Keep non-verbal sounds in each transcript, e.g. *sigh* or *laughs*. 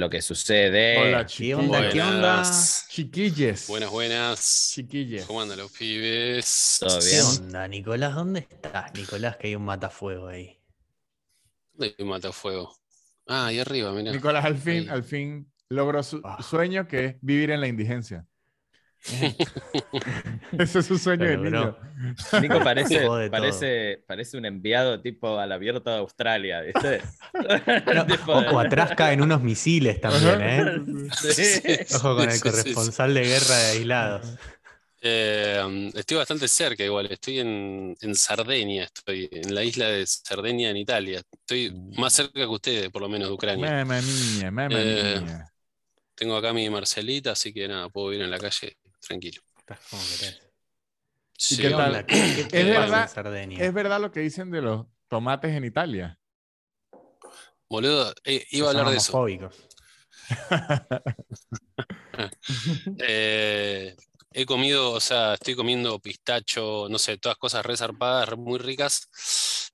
¿Qué lo que sucede? Hola, ¿Qué onda? ¿Qué onda? Buenas. Chiquilles. Buenas, buenas. Chiquilles. ¿Cómo andan los pibes? ¿Todo ¿Qué bien? onda, Nicolás? ¿Dónde estás, Nicolás? Que hay un matafuego ahí. ¿Dónde hay un matafuego? Ah, ahí arriba, mira. Nicolás al fin, Ahí. al fin logró su Ah. sueño que es vivir en la indigencia. *laughs* Ese es su sueño de Lo niño. Nico parece, parece, parece un enviado tipo al abierto de Australia, ¿viste? *laughs* *laughs* No, de- ojo, atrás caen unos misiles también, ¿eh? Sí. Ojo con el Sí, sí, sí. corresponsal de guerra de aislados. Eh, estoy bastante cerca igual, estoy en, en Sardenia, estoy en la isla de Sardenia en Italia. Estoy más cerca que ustedes, por lo menos de Ucrania. Mamma mía, mamma Eh, mía. Tengo acá mi Marcelita, así que nada, puedo ir en la calle tranquilo. Estás como querés. Sí. qué tal? Es verdad-? ¿Es verdad lo que dicen de los tomates en Italia? Boludo, eh, iba a hablar de eso. homofóbicos. *laughs* Eh, he comido, o sea, estoy comiendo pistacho, no sé, todas cosas re zarpadas, re- muy ricas,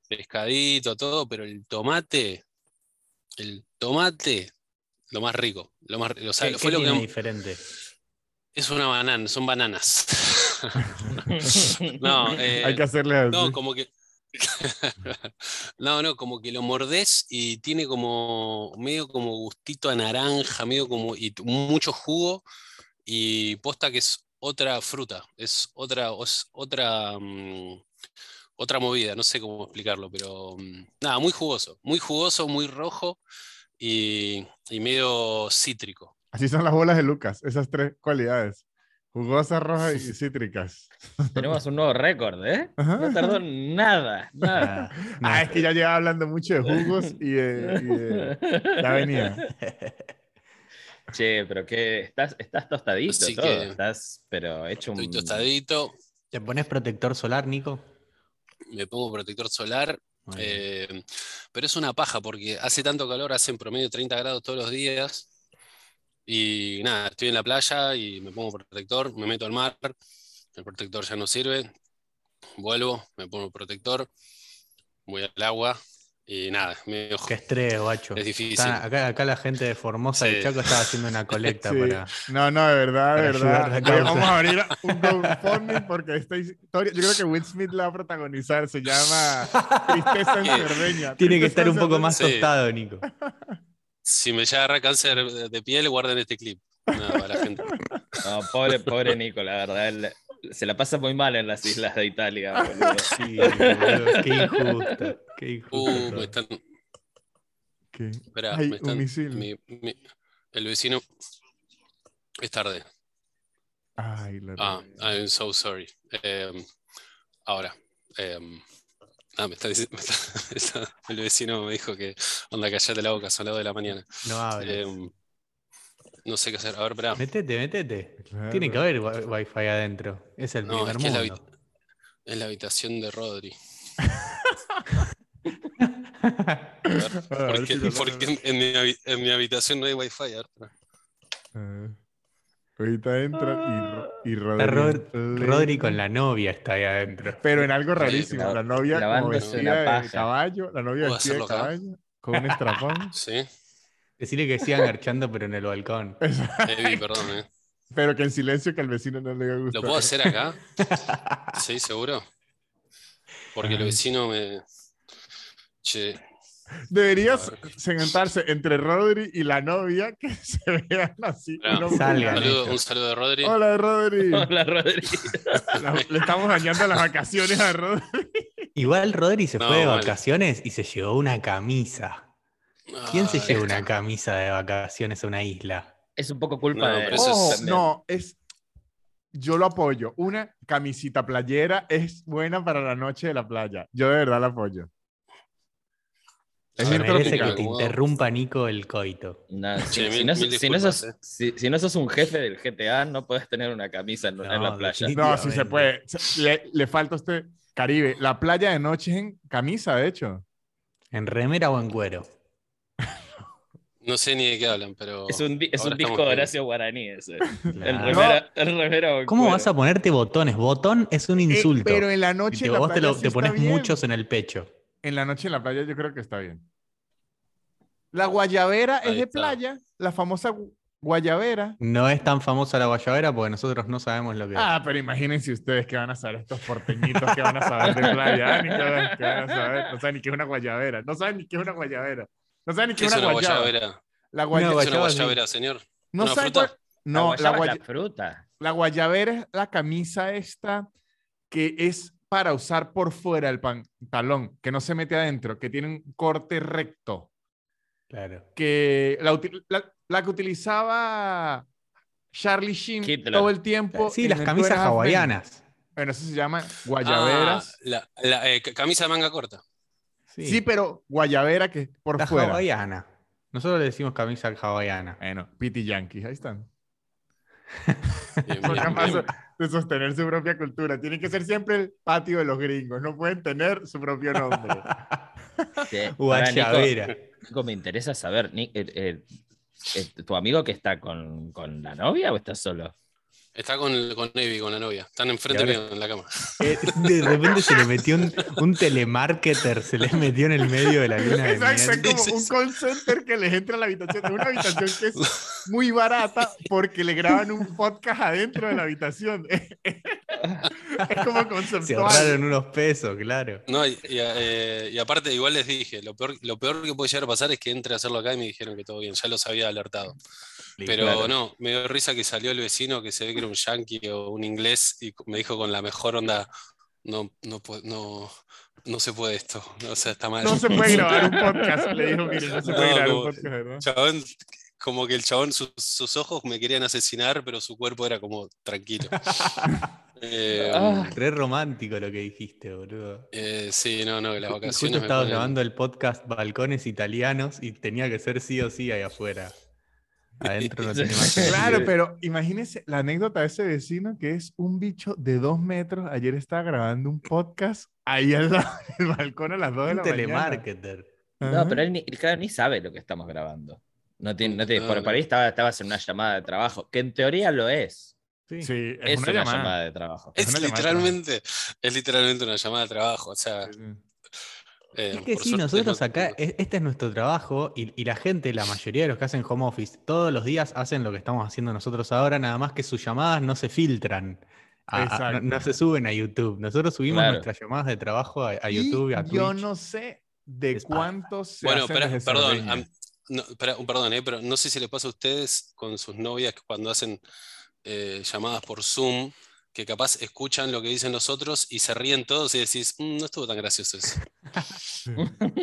pescadito, todo, pero el tomate, el tomate, lo más rico, lo más, o sea, ¿Qué, fue qué lo tiene que diferente? Es una banana, son bananas. *laughs* No, eh, Hay que hacerle así. no, como que. *laughs* No, no, como que lo mordés y tiene como medio como gustito a naranja, medio como y mucho jugo y posta que es otra fruta, es otra, es otra, mm, otra movida, no sé cómo explicarlo, pero mm, nada, muy jugoso, muy jugoso, muy rojo y, y medio cítrico. Así son las bolas de Lucas, esas tres cualidades. Jugosas, rojas y cítricas. *laughs* Tenemos un nuevo récord, ¿eh? Ajá. No tardó nada, nada. *laughs* Ah, es que ya llevaba hablando mucho de jugos y de... y de- *laughs* Ya venía. Che, pero que estás, estás tostadito Así todo, que- estás, pero hecho un... Estoy tostadito, ¿Te pones protector solar, Nico? me pongo protector solar. Eh, pero es una paja porque hace tanto calor, hace en promedio 30 grados todos los días. Y nada, estoy en la playa y me pongo protector, me meto al mar, el protector ya no sirve, vuelvo, me pongo protector, voy al agua y nada, me Qué estrés, guacho. es difícil. Está- acá, acá la gente de Formosa y Sí. Chaco estaba haciendo una colecta *laughs* Sí. para. No, no, de verdad, de verdad. Vamos a abrir un GoFundMe porque esta historia, yo creo que Will Smith la va a protagonizar, se llama *laughs* Tristeza en. Cerdeña. Tiene que estar un poco más Sí. tostado, Nico. *laughs* Si me llega a agarrar cáncer de piel, guarden este clip. Nada, para la gente. *laughs* No, pobre, pobre Nico, la verdad. él se la pasa muy mal en las islas de Italia, boludo. *laughs* Sí, boludo, qué injusto. Qué injusto. Uh, me están, ¿Qué? espera, Ay, me un están- misil. mi- mi- el vecino es tarde. Ay, la Ah, I'm so sorry. Em, ahora, em, ah, me está dici- *laughs* me está- está- el vecino me dijo que onda callate la boca, son las 2 de la mañana. No hables. Em, no sé qué hacer. A ver, espera. Metete, metete. Claro. Tiene que haber wi- wifi adentro. Es el No, primer es que es la, mundo. habi- es la habitación de Rodri. *laughs* A ver Porque, porque en, en mi, habi- en mi habitación no hay wifi. a ver, espera. Ah, Ahorita entra y, Ro- y Está Rodri. Rod- Play. Rodri con la novia está ahí adentro. Pero en algo rarísimo. La novia como vestida de caballo, la novia ¿Puedo vestida de acá? caballo, con un estrapón. *laughs* Sí, Decirle que sigan garchando, pero en el balcón. *laughs* Evi, perdón, eh. Pero que en silencio que al vecino no le gusta. ¿Lo puedo hacer acá? *laughs* Sí, seguro. Porque el Ay. vecino me. Che, Deberías sentarse entre Rodri y la novia que *laughs* se vean así. Saludo- ellos. un saludo de Rodri. Hola, Rodri. *laughs* Hola, Rodri. La- le estamos dañando las vacaciones a Rodri. Igual Rodri se No, fue de vale. vacaciones y se llevó una camisa. ¿Quién se Ay, lleva una camisa de vacaciones a una isla? Es un poco culpa No, de... pero es- no, es. Yo lo apoyo. Una camisita playera es buena para la noche de la playa. Yo de verdad la apoyo. Es ver, merece que te interrumpa Nico el coito. Si, si no, si sos, si, si no sos un jefe del GTA, no podés tener una camisa en, la playa. No, sí se puede. Le, le falta a usted Caribe. La playa de noche es en camisa, de hecho. ¿En remera o en cuero? No sé ni de qué hablan, pero. Es un, es disco de. Horacio Guaraní ese. El Claro. remera, el remera o ¿Cómo cuero. vas a ponerte botones? Botón es un Eh, insulto. pero en la Y noche te- en la vos te, lo- sí te está pones bien. muchos en el pecho. En la noche en la playa yo creo que está bien. La guayabera es Ahí de está. playa, la famosa gu- guayabera. No es tan famosa la guayabera porque nosotros no sabemos lo que es. Ah, pero imagínense ustedes que van a saber estos porteñitos que van a saber de playa. Ah, ni que, van- que van a saber. No saben ni qué es una guayabera. No saben ni qué es una guayabera. No saben ni qué ¿Qué es es una guayaba. guayabera? La Una guaya- ¿Qué es una guayaba, sí. guayabera, señor? No una saben fruta? cuál- No, la, guayaba es guaya- la fruta. la guayabera es la camisa esta que es para usar por fuera el pantalón, que no se mete adentro, que tiene un corte recto. Claro. que la, la- la que utilizaba Charlie Sheen Hitler. todo el tiempo. Sí, las camisas hawaianas. Bueno, eso se llama Ah, guayaberas. la, la, eh, ca- camisa de manga corta. Sí, sí. pero guayabera que es por la fuera. hawaiana. Nosotros le decimos camisa hawaiana. Bueno, Pity Yankees, ahí están. *laughs* Bien, Son bien, capaces bien. de sostener su propia cultura. Tienen que ser siempre el patio de los gringos. No pueden tener su propio nombre. *laughs* Sí. Ahora, Nico. Nico, me interesa saber, eh, eh, eh, ¿tu amigo que está con, con la novia o está solo? Está con, con con la novia. Están enfrente mío en la cama. *laughs* Eh, De repente se le metió un, un telemarketer, se le metió en el medio de la luna de Exacto, es como un call center que les entra a la habitación. Es una habitación que es muy barata porque le graban un podcast adentro de la habitación. *laughs* Es como Se conceptual. ahorraron unos pesos, claro. No, y, y, eh, y aparte, igual les dije, lo peor, lo peor que puede llegar a pasar es que entre a hacerlo acá y me dijeron que todo bien, ya los había alertado. Pero Claro. no, me dio risa que salió el vecino que se ve que era un yankee o un inglés y me dijo con la mejor onda, no, no, puede- no, no se puede esto, o sea, está mal. No se puede *laughs* grabar un podcast. Le dijo, mire, no se puede No, grabar un como- podcast, ¿verdad? Chabón, como que el chabón, sus, sus ojos me querían asesinar, pero su cuerpo era como tranquilo. *laughs* Eh, Ah. Re romántico lo que dijiste, boludo. eh, sí, no, no, que las vacaciones. Justo me estaba ponen- grabando el podcast Balcones Italianos y tenía que ser sí o sí ahí afuera. Adentro no *laughs* tiene más que Claro, pero imagínense la anécdota de ese vecino que es un bicho de dos metros. Ayer estaba grabando un podcast ahí al lado *laughs* del balcón a las dos de Un la mañana. telemarketer. No, pero él ni, claro, ni sabe lo que estamos grabando. No tiene, no tiene- No, por, ahí estaba, estabas en una llamada de trabajo, que en teoría lo es. Sí. Sí, es, Es, una, una, llamada. llamada de trabajo. Es Es una llamada de literalmente, es literalmente una llamada de trabajo. O sea, Sí, sí. Eh, Es que sí, nosotros no- acá, e- este es nuestro trabajo y, y la gente, la mayoría de los que hacen home office, todos los días hacen lo que estamos haciendo nosotros ahora, nada más que sus llamadas no se filtran. a- a- no, se suben a YouTube. Nosotros subimos Claro. nuestras llamadas de trabajo a, YouTube y a Twitch. yo no sé de cuántos se Bueno, hacen pero, perdón, am- no, un perdón, eh, pero no sé si les pasa a ustedes con sus novias que cuando hacen eh, llamadas por Zoom, que capaz escuchan lo que dicen los otros y se ríen todos y decís, "Mm, no estuvo tan gracioso eso.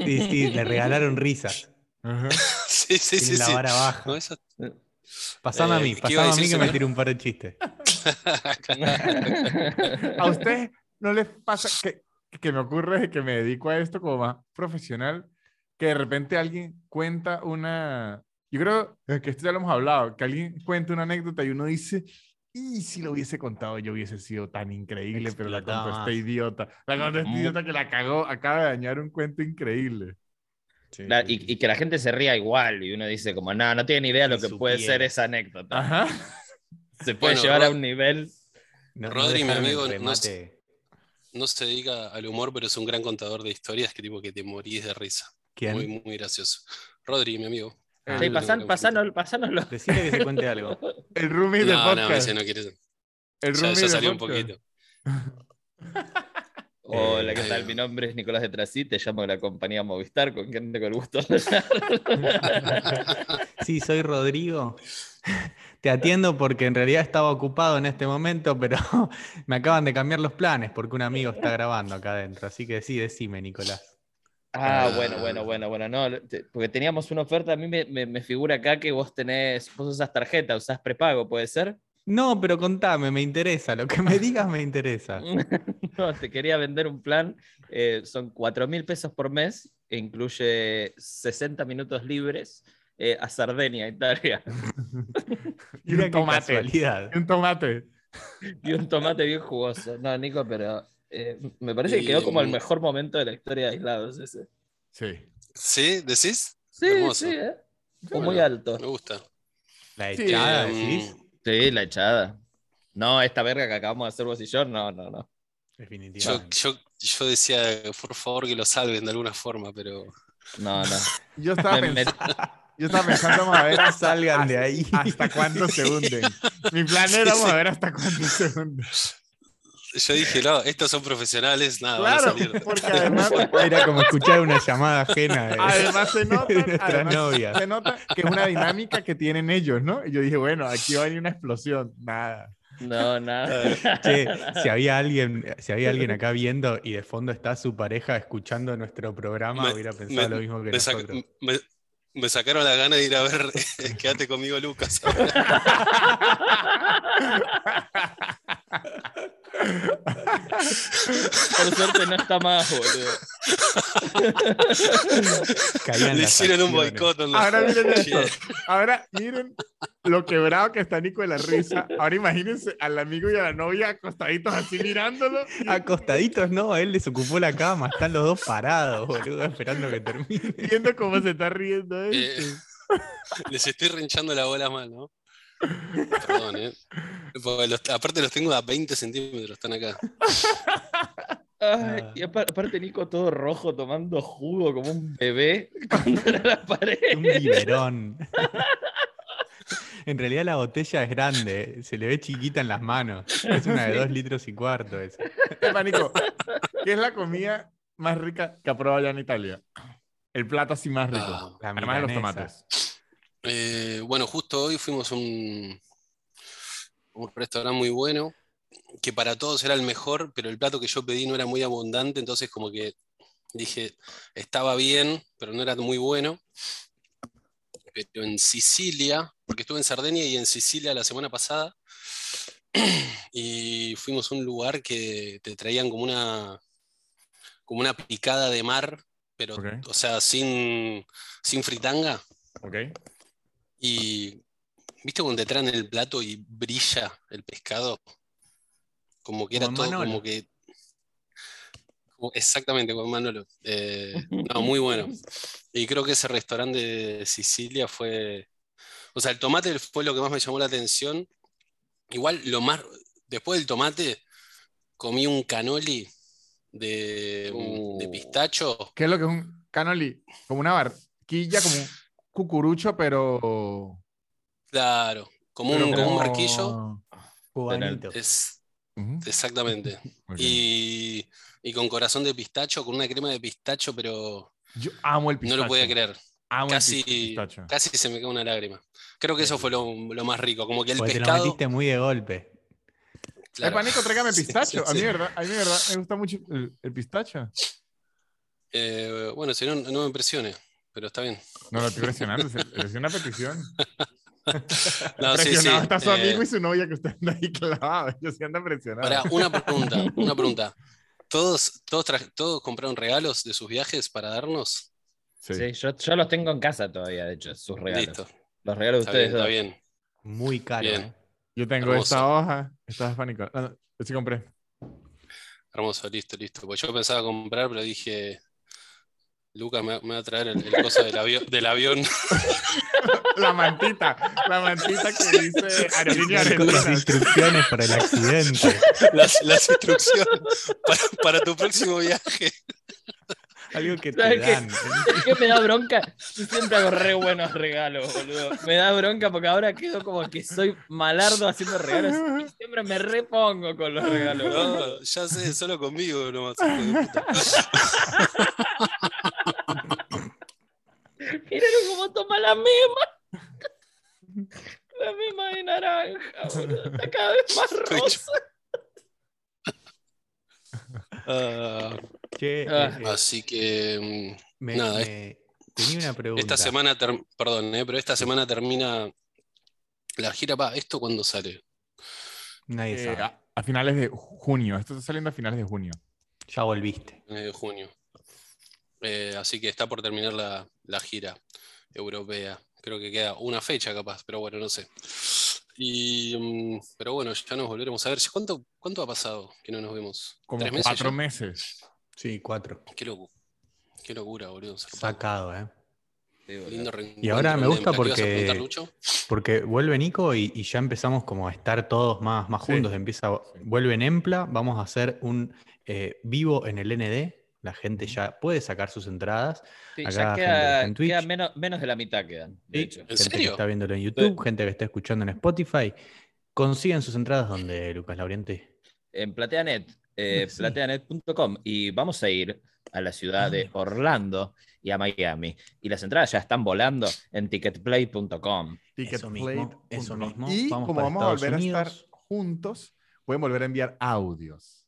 Sí, sí, le regalaron risas. Ajá. *laughs* sí, sí, sí. Tienen la sí. vara baja. No, eso- Pasame a Eh, mí, ¿qué iba pasame a a mí que me tire un par de chistes. *laughs* ¿A ustedes no les pasa que, que me ocurre que me dedico a esto como más profesional? Que de repente alguien cuenta una... Yo creo que esto ya lo hemos hablado, que alguien cuenta una anécdota y uno dice, y si lo hubiese contado yo hubiese sido tan increíble, pero la contó más. este idiota. La contó este idiota que la cagó, acaba de dañar un cuento increíble. La- y, y que la gente se ría igual y uno dice como, no, no tiene ni idea lo que puede ser esa anécdota. Ajá. Se puede Bueno, llevar a un nivel... No, no Rodri, mi amigo, no no se dedica al humor, pero es un gran contador de historias que tipo que te morís de risa. ¿Quién? Muy, muy gracioso. Rodri, mi amigo. Ah, Sí, pasan, pasanos, pasánoslo. *laughs* Decirle que se cuente algo. *laughs* El roomie de No, no, podcast. ese no quiere. el Ya, roomie ya de salió un poquito. *laughs* Hola, ¿qué Eh, tal? Mi nombre es Nicolás de Trasí, te llamo de la compañía Movistar, con quien tengo el gusto. Sí, soy Rodrigo. Te atiendo porque en realidad estaba ocupado en este momento, pero me acaban de cambiar los planes porque un amigo está grabando acá adentro. Así que sí, decime, Nicolás. Ah, Ah. bueno, bueno, bueno, bueno, no, te- porque teníamos una oferta, a mí me, me- me figura acá que vos tenés, vos usás tarjeta, usás prepago, ¿puede ser? No, pero contame, me interesa. Lo que me digas me interesa. *laughs* No, te quería vender un plan, eh, son 4 mil pesos por mes, e incluye 60 minutos libres eh, a Sardeña, Italia, *laughs* Y un tomate. casualidad. Y un tomate. y un tomate bien jugoso. No, Nico, pero eh, me parece que quedó como el mejor momento de la historia de Aislados ese. Sí. ¿Sí? ¿Decís? Sí, Hermoso. sí, ¿eh? Fue muy Bueno, alto. Me gusta. La Sí, echada, Eh, decís. Sí, la echada. No, esta verga que acabamos de hacer vos y yo, no, no, no. Definitivamente. yo, yo decía, por favor, que lo salven de alguna forma, pero No, no. *laughs* Yo estaba, Me- me- pens- yo estaba pensando, vamos a ver hasta, *laughs* Salgan de ahí. hasta cuándo se hunden. Mi plan era, Sí, vamos a sí. ver hasta cuándo se hunden. Yo dije, no, estos son profesionales, nada, van a Claro, salir. porque *laughs* además, *laughs* Era como escuchar una llamada ajena de, además se nota, *laughs* además novias. se nota que es una dinámica que tienen ellos, ¿no? Y yo dije, bueno, aquí va a venir una explosión. Nada. No, nada. Che, si había alguien, si había alguien acá viendo y de fondo está su pareja escuchando nuestro programa, Me- hubiera pensado me- lo mismo que Me, nosotros. me- me sacaron la gana de ir a ver Quédate conmigo, Lucas. Por suerte no está más, boludo. Caían Le las hicieron un boicot. Ahora miren esto. Ahora miren lo quebrado que está Nico de la risa. Ahora imagínense al amigo y a la novia acostaditos así mirándolo. Acostaditos no, él les ocupó la cama, están los dos parados, boludo, esperando que termine. Viendo cómo se está riendo eh, este. les estoy rinchando la bola mal, ¿no? Perdón, ¿eh? Porque los- aparte los tengo a 20 centímetros, están acá. Ay, y apa- aparte Nico todo rojo tomando jugo como un bebé *laughs* contra la pared. Un biberón. En realidad la botella es grande, se le ve chiquita en las manos. Es una de dos litros y cuarto esa. Epa, Nico, ¿qué es la comida más rica que ha probado allá en Italia? El plato así más rico. Ah, La Además de los tomates. Eh, bueno, justo hoy fuimos a un, un restaurante muy bueno, que para todos era el mejor, pero el plato que yo pedí no era muy abundante, entonces como que dije, estaba bien, pero no era muy bueno. Pero en Sicilia, porque estuve en Sardenia y en Sicilia la semana pasada, *clears throat* y fuimos a un lugar que te traían como una, como una picada de mar, pero, o sea, sin, sin fritanga. ¿Ok? Y viste cuando te traen el plato y brilla el pescado, como que era Como todo Manolo. como que como- exactamente en Manolo. Eh, *laughs* no, muy bueno. Y creo que ese restaurante de Sicilia fue, o sea, el tomate fue lo que más me llamó la atención. Igual lo más, después del tomate comí un canoli de, de Uh. pistacho. ¿Qué es lo que es un canoli? Como una barquilla, como cucurucho, pero. Claro, como un, como un. Cubanito. Es, exactamente. *laughs* Y, y con corazón de pistacho, con una crema de pistacho, pero Yo amo el no pistacho. lo podía creer. Amo el Casi, pistacho. casi se me cae una lágrima. Creo que eso fue lo, lo más rico, como que el Porque te lo pescado. metiste muy de golpe. claro. Epa, Nico, tráigame *laughs* Sí, pistacho. sí, A mí, sí. verdad, a mí, verdad, me gusta mucho el, el pistacho. Eh, bueno, si no, no me impresione, pero está bien. No lo estoy presionando, es, una petición. *laughs* No, sí, sí, Presionado está su eh, amigo y su novia que usted anda ahí clavado. *laughs* Ellos sí andan presionados. Ahora, una *laughs* pregunta, una pregunta. ¿Todos, todos, ¿Todos compraron regalos de sus viajes para darnos? Sí. Sí, yo, yo los tengo en casa todavía, de hecho, sus regalos. Listo, Los regalos de está bien, ustedes está dos. bien. Muy caro. Bien. ¿eh? Yo tengo Hermoso. esta hoja. Esta es pánico. No, no, yo sí compré. Hermoso, listo, listo. Pues yo pensaba comprar, pero dije, Lucas me, me va a traer el, el coso del, avión del avión. *laughs* La mantita. La mantita que dice aerolínea Con las argentina. instrucciones para el accidente. las, las instrucciones para, para tu próximo viaje. Algo que te ¿Sabes qué? dan. Es que me da bronca. Yo siempre hago re buenos regalos, boludo. Me da bronca porque ahora quedo como que soy malardo haciendo regalos. Y siempre me repongo con los regalos. No, ya sé, solo conmigo nomás. *laughs* de. Miraron cómo toma la mema. La mema de naranja, boludo. Está cada vez más *laughs* rosa. Ah, Che, Ah. eh, así que mm, me- nada, me- tenía una pregunta. esta semana, ter- perdón, eh, pero esta semana termina la gira. Pa, ¿esto cuándo sale? Nadie Eh, sabe. a, a finales de junio. Esto está saliendo a finales de junio. Ya volviste. En junio. Eh, así que está por terminar la, la gira europea. Creo que queda una fecha capaz, pero bueno, no sé. Y, mm, pero bueno, ya nos volveremos a ver. ¿Cuánto, cuánto ha pasado que no nos vemos? Como ¿Tres meses cuatro ya? meses. Sí, cuatro. Qué, locu- qué locura, boludo. Sacado, ¿eh? Lindo Y ahora me gusta ¿Dónde? ¿Me la ibas a porque-? Porque vuelve Nico y, y ya empezamos como a estar todos más, más Sí. juntos. Empieza, vuelve Nempla, vamos a hacer un eh, vivo en el ND La gente ya puede sacar sus entradas. Sí, Acá ya queda, en Twitch. queda menos, menos de la mitad quedan. De Sí, hecho. ¿En gente que está viéndolo en YouTube, gente que está escuchando en Spotify. Consiguen sus entradas donde, Lucas Lauriente. En Plateanet, eh, Ah, sí. plateanet.com. Y vamos a ir a la ciudad de Ah. Orlando y a Miami. Y las entradas ya están volando en ticketplay.com. Ticketplate.com. eso mismo. Y Vamos como vamos a volver a estar juntos, pueden volver a enviar audios.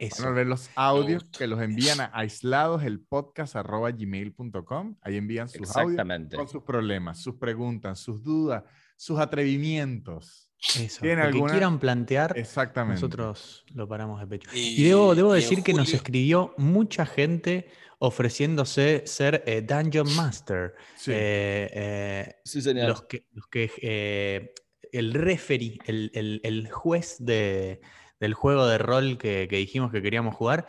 Van Eso. a ver los audios que los envían a aislados el podcast arroba gmail.com. Ahí envían sus audios con sus problemas, sus preguntas, sus dudas, sus atrevimientos. Eso. ¿Tiene Lo alguna- que quieran plantear, Exactamente. nosotros lo paramos de pecho. Y- Y debo, debo y en decir que nos escribió mucha gente ofreciéndose ser eh, Dungeon Master. Sí. Eh, eh, Sí, señor. los que, los que eh, el referee, el, el- el juez de- del juego de rol que, que dijimos que queríamos jugar,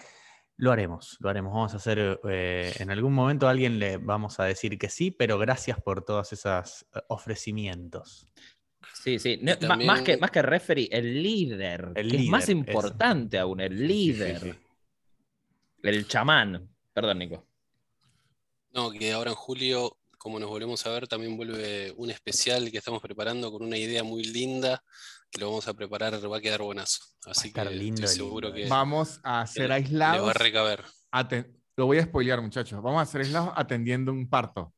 lo haremos, lo haremos. Vamos a hacer, eh, en algún momento a alguien le vamos a decir que sí, pero gracias por todos esos eh, ofrecimientos. Sí, sí. No, más, que, más que referee, el líder. El que es más líder, eso. importante aún, el líder. Sí, sí, sí. El chamán. Perdón, Nico. No, que ahora en julio, como nos volvemos a ver, también vuelve un especial que estamos preparando con una idea muy linda, que lo vamos a preparar, va a quedar buenazo. Así estar que lindo, estoy seguro lindo, que Vamos a ser le- le aislados. va a recaber. aten- Lo voy a spoilear, muchachos. Vamos a ser aislados atendiendo un parto.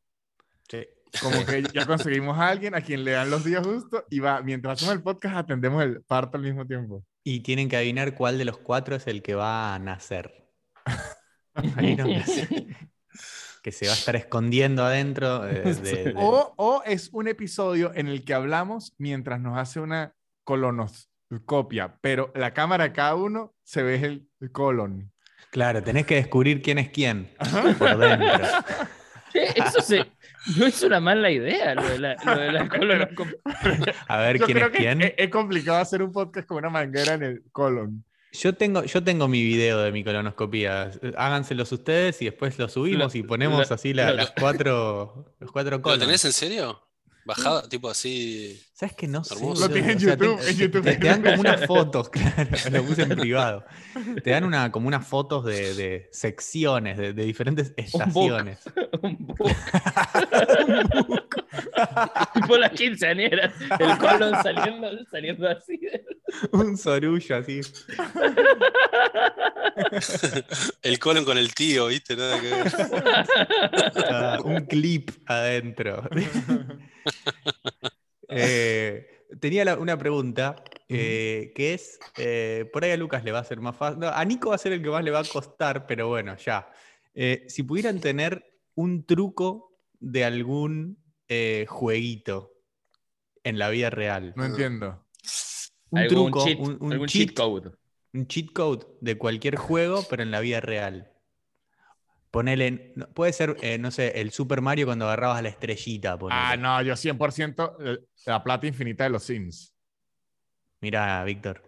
Como que ya *laughs* conseguimos a alguien a quien le dan los días justos y va, mientras hacemos el podcast, atendemos el parto al mismo tiempo. Y tienen que adivinar cuál de los cuatro es el que va a nacer. *laughs* Ahí no, *laughs* que se va a estar escondiendo adentro. eh, *laughs* de- de- O, o es un episodio en el que hablamos mientras nos hace una colonoscopia, pero la cámara cada uno se ve el, colon. Claro, tenés que descubrir quién es quién por dentro. Eso se- no es una mala idea, lo de la, lo de la *laughs* colonoscopia. A ver Yo quién creo es que quién. Es, es complicado hacer un podcast con una manguera en el colon. Yo tengo, yo tengo mi video de mi colonoscopía. Háganselos ustedes y después lo subimos Lo- y ponemos lo- así la- lo- las cuatro, *laughs* los cuatro ¿Lo colons. tenés en serio? Bajado, tipo así. ¿Sabes que no sé? Lo tiene en O sea, YouTube, te- en YouTube. Te, te dan como unas fotos, *laughs* claro, lo puse en privado. Te dan una, como unas fotos de, de secciones, de, de diferentes Un book. estaciones. *laughs* Un book. *laughs* tipo las quinceañeras. El colon saliendo, saliendo así. Un sorullo así. El colon con el tío, ¿viste? Nada que ver. Ah, un clip adentro. Eh, tenía la- una pregunta eh, que es, eh, por ahí a Lucas le va a ser más fácil, no, a Nico va a ser el que más le va a costar, pero bueno, ya. Eh, si pudieran tener un truco de algún eh, jueguito en la vida real, No entiendo. un Algún truco, cheat, un, un algún cheat, cheat code. un cheat code de cualquier juego, pero en la vida real. Ponele, no- puede ser, eh, no sé, el Super Mario cuando agarrabas la estrellita. ponele. Ah, no, yo 100% eh, la plata infinita de los Sims. Mira, Víctor.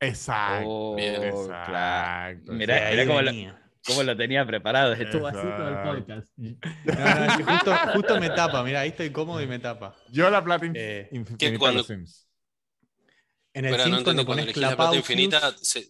Exacto. Oh, bien. claro. exacto. Mirá, De ahí mirá cómo, lo, venía. cómo lo tenía preparado. Estuvo así todo el podcast. *laughs* No, no, justo, justo me tapa, mira, ahí estoy cómodo y me tapa. Yo la plata Eh, infinita ¿qué de los Sims. En el Pero no Sims entiendo cuando cuando pones la plata infinita. se-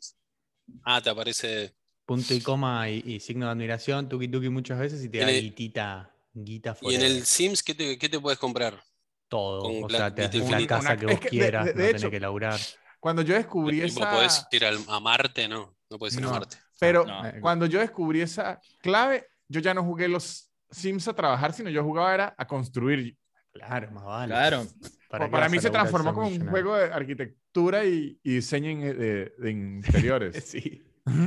Ah, te aparece. Punto y coma y, y signo de admiración, tuki tuki muchas veces y te da el- guitita, guita Y en el Sims, ¿qué te, qué te puedes comprar? todo. con O sea, te haces la infinita. casa Una- que es vos que de- quieras, de- de no hecho, tenés que laburar. Cuando yo descubrí esa... ¿Podés ir al- a Marte? No, no puedes ir No. a Marte. Pero No. eh, cuando yo descubrí esa clave, yo ya no jugué los Sims a trabajar, sino yo jugaba era a construir. Claro, más vale. Claro. ¿Para, Para, mí se transformó como un juego de arquitectura y, y diseño in- de, de *laughs* interiores. Sí,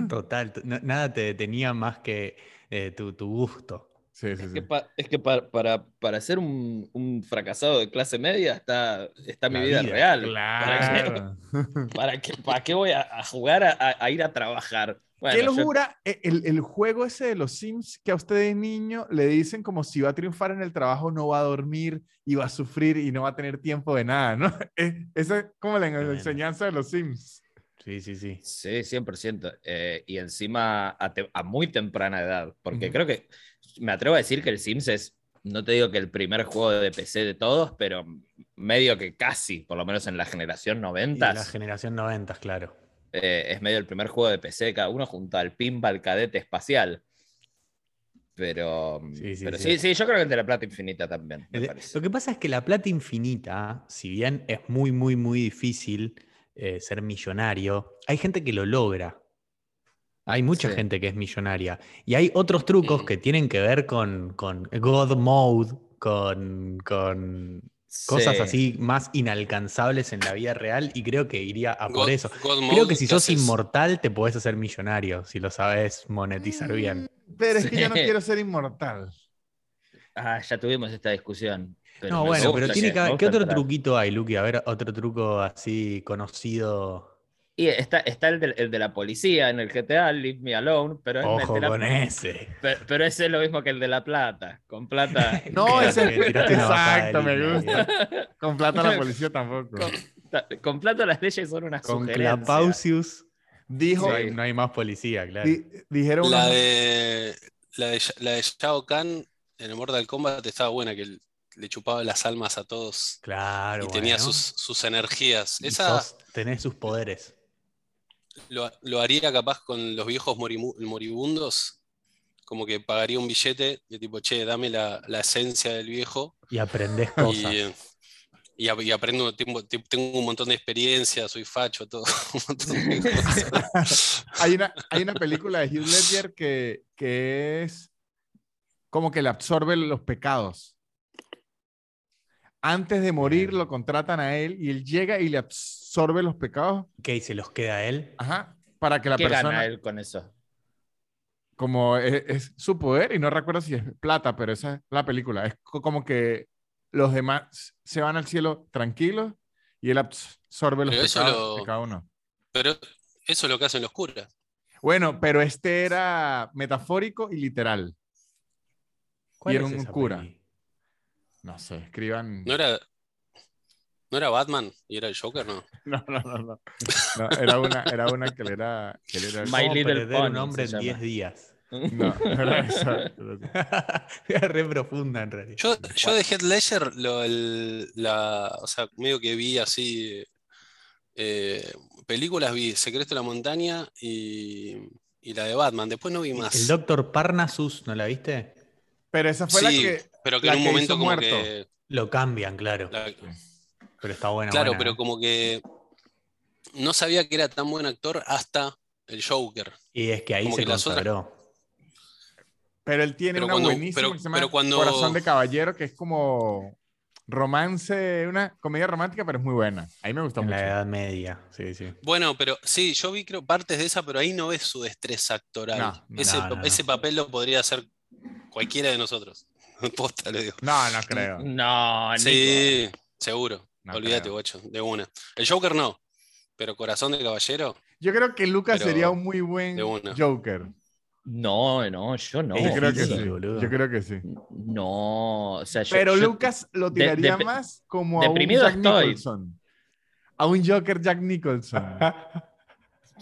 total. Nada te detenía más que eh, tu, tu gusto. Sí, sí, Es sí. que, pa- es que pa- para, para ser un, un fracasado de clase media está, está mi vida, vida, real. Claro. ¿Para qué, *laughs* *laughs* para qué voy a, a jugar a, a- a ir a trabajar? Bueno, ¿Qué yo- locura? E- El, el juego ese de los Sims que a usted de niño le dicen como si va a triunfar en el trabajo, no va a dormir y va a sufrir y no va a tener tiempo de nada, ¿no? *laughs* Es- Esa es como la enseñanza de los Sims. Sí, sí, sí. Sí, 100%. Eh, y encima a, te- a muy temprana edad, porque creo que me atrevo a decir que el Sims es, no te digo que el primer juego de PC de todos, pero medio que casi, por lo menos en la generación Y 90. la generación 90, claro. eh, es medio el primer juego de PC de cada uno junto al Pinball Cadete Espacial. Pero Sí, sí, pero sí. sí, sí, yo creo que el de la Plata Infinita también. me El. Lo que pasa es que la plata infinita, si bien es muy, muy, muy difícil eh, ser millonario, hay gente que lo logra. Hay mucha Sí. gente que es millonaria. Y hay otros trucos que tienen que ver con, con God Mode, con, con cosas Sí. así más inalcanzables en la vida real. Y creo que iría a por God- eso. God Creo que si ¿qué sos haces? inmortal, te podés hacer millonario, si lo sabes monetizar bien. Pero es que yo no quiero ser inmortal. Ah, ya tuvimos esta discusión. Pero No, bueno, gusta pero tiene que- ¿Qué otro entrar. truquito hay, Luqui? A ver, otro truco así conocido. Y está, está el, de, el de la policía en el GTA, Leave Me Alone, pero es Ojo con ese. Pero, pero ese es lo mismo que el de la plata. Con plata. *laughs* No, ese de Exacto, me gusta. *laughs* Con plata la policía tampoco. con, ta- con plata las leyes son unas Con. Clapausius. Dijo, No, hay, no hay más policía, claro. di- dijeron La de, la de, la de Shao Kahn en el Mortal Kombat estaba buena, que le chupaba las almas a todos Claro. y tenía sus, sus energías. Y Esa sos- tenés sus poderes. lo, lo haría capaz con los viejos moribundos, como que pagaría un billete de tipo, che, dame la, la esencia del viejo Y aprendés y, cosas. y, y aprendo, tengo, te- tengo un montón de experiencia, soy facho, todo. *laughs* un montón de cosas. *laughs* hay, una, hay una película de Hugh Ledger que, que es como que le absorbe los pecados. Antes de morir lo contratan a él y él llega y le absorbe los pecados. ¿Qué? ¿Y se los queda él? Ajá. Para que la ¿Qué persona, gana él con eso? como es, es su poder, y no recuerdo si es plata, pero esa es la película. Es co- como que los demás se van al cielo tranquilos y él absorbe los Pero pecados lo- de cada uno. Pero eso es lo que hacen los curas. Bueno, pero este era metafórico y literal. ¿Cuál era es un esa cura. peli? No sé, escriban. ¿No era, ¿No era Batman y era el Joker? No. *laughs* No, no, no, no. No, era, una, era una que le era. Que le era My ¿Cómo Little perder un Pony hombre en llama. 10 días. No, no era esa. Era re profunda en realidad. Yo, yo de Heath Ledger, lo, el- la, o sea, medio que vi así eh, películas, vi Secreto de la Montaña y, y la de Batman. Después no vi más. El doctor Parnassus, ¿no la viste? Pero esa fue la que. Pero que la en un que momento como muerto. que. Lo cambian, claro. la- Pero está buena. claro, buena, pero ¿eh? como que no sabía que era tan buen actor hasta el Joker. Y es que ahí como se que otras-. Pero él tiene Pero una cuando- buenísima pero- que se llama pero cuando- Corazón de Caballero, que es como romance, una comedia romántica, pero es muy buena. A mí me gustó En mucho. la Edad Media, sí, sí. Bueno, pero sí, yo vi creo partes de esa, pero ahí no ves su destreza actoral. No, ese, no, no, ese papel lo podría hacer cualquiera de nosotros. *laughs* Posta, le digo. No, no creo. No, Nico. Sí, seguro. No Olvídate, guacho, de una. El Joker no, pero Corazón de Caballero, Yo creo que Lucas Pero sería un muy buen de una. Joker. No, no, yo no. yo creo que sí. Yo creo que sí. No, o sea, yo- Pero yo- Lucas lo tiraría de- más como a un Jack estoy. Nicholson. A un Joker Jack Nicholson. *laughs*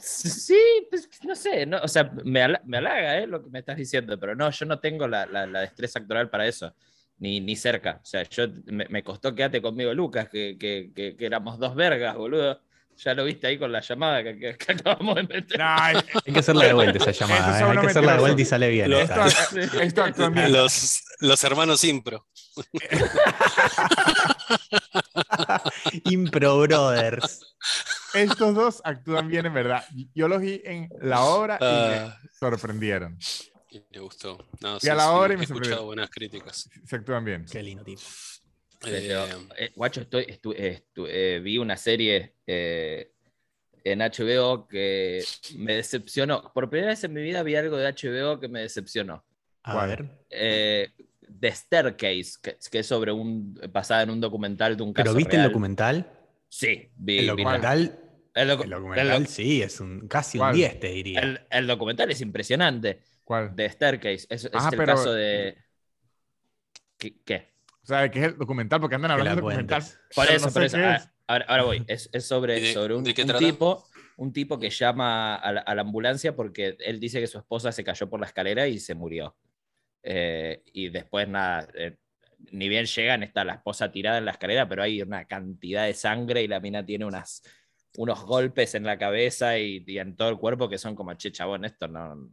Sí, pues no sé, no, o sea, me, hala- me halaga eh, lo que me estás diciendo, pero no, yo no tengo la, la- la destreza actoral para eso, ni, ni cerca. O sea, yo me, me costó quedarte conmigo, Lucas, que, que, que- que éramos dos vergas, boludo. Ya lo viste ahí con la llamada que, que- que acabamos de meter. No, *laughs* Hay que hacerla de vuelta esa llamada. ¿eh? Hay que hacerla de vuelta y sale bien. Lo- esa. esto, esto actúa bien. los, los hermanos Impro. *laughs* Impro Brothers. *laughs* Estos dos actúan bien en verdad. Yo los vi en la obra y Ah. me sorprendieron. Y le gustó. No, Y a la hora y he me escuchado sorprendió. buenas críticas. Se actúan bien. Qué lindo tipo. Eh, eh, guacho, estoy, estu- estu- eh, vi una serie eh, en HBO que me decepcionó. Por primera vez en mi vida vi algo de HBO que me decepcionó. A ¿Cuál? ver. Eh, The Staircase, que, que es sobre un. basada en un documental de un caso. ¿Pero viste el real. documental? Sí, vi. El documental, el docu- el documental el- sí, es un, casi un ¿Cuál? 10, te diría. el- el documental es impresionante. ¿Cuál? The Staircase. Es, es Ah, el pero- caso de. ¿Qué? qué? O sea, que es el documental, porque andan hablando la de documental. Por eso, no por eso. qué Ah, es. Ahora, ahora voy. Es, es sobre, ¿Y de- sobre un, de qué un tipo. Un tipo que llama a la, a la ambulancia porque él dice que su esposa se cayó por la escalera y se murió. Eh, y después nada, eh, ni bien llegan, está la esposa tirada en la escalera, pero hay una cantidad de sangre y la mina tiene unas, unos golpes en la cabeza y, y en todo el cuerpo que son como, che, chabón, esto no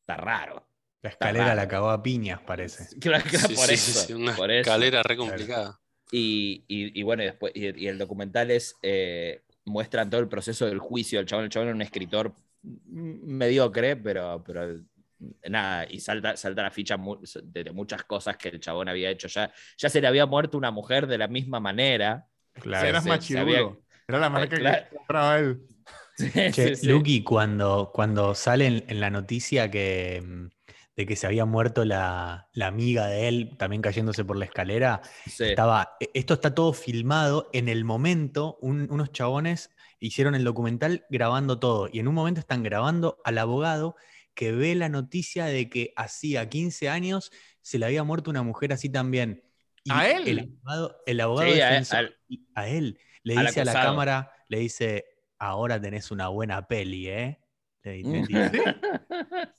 está raro. La escalera raro. la cagó a piñas, parece. *laughs* Claro, claro, Sí, por sí, eso. sí, una por eso. escalera re complicada. Y, y- y bueno, y después, y, y el documental es, eh, muestran todo el proceso del juicio del chabón. El chabón era un escritor mediocre, pero, pero nada, y salta, salta la ficha mu- de, de muchas cosas que el chabón había hecho. Ya, ya se le había muerto una mujer de la misma manera. Claro. Eras machirulo. Era la marca claro. que compraba él. *laughs* Sí, Che, sí, sí. Luqui, cuando, cuando sale en, en la noticia que, de que se había muerto la, la amiga de él, también cayéndose por la escalera, Sí. estaba, e- esto está todo filmado en el momento, un- unos chabones hicieron el documental grabando todo, y en un momento están grabando al abogado que ve la noticia de que hacía 15 años se le había muerto una mujer así también. Y ¿A él? El abogado, el abogado Sí, a- defensor- al- a él le dice a la cámara, le dice, ahora tenés una buena peli, ¿eh? Le Mm. dice, *laughs*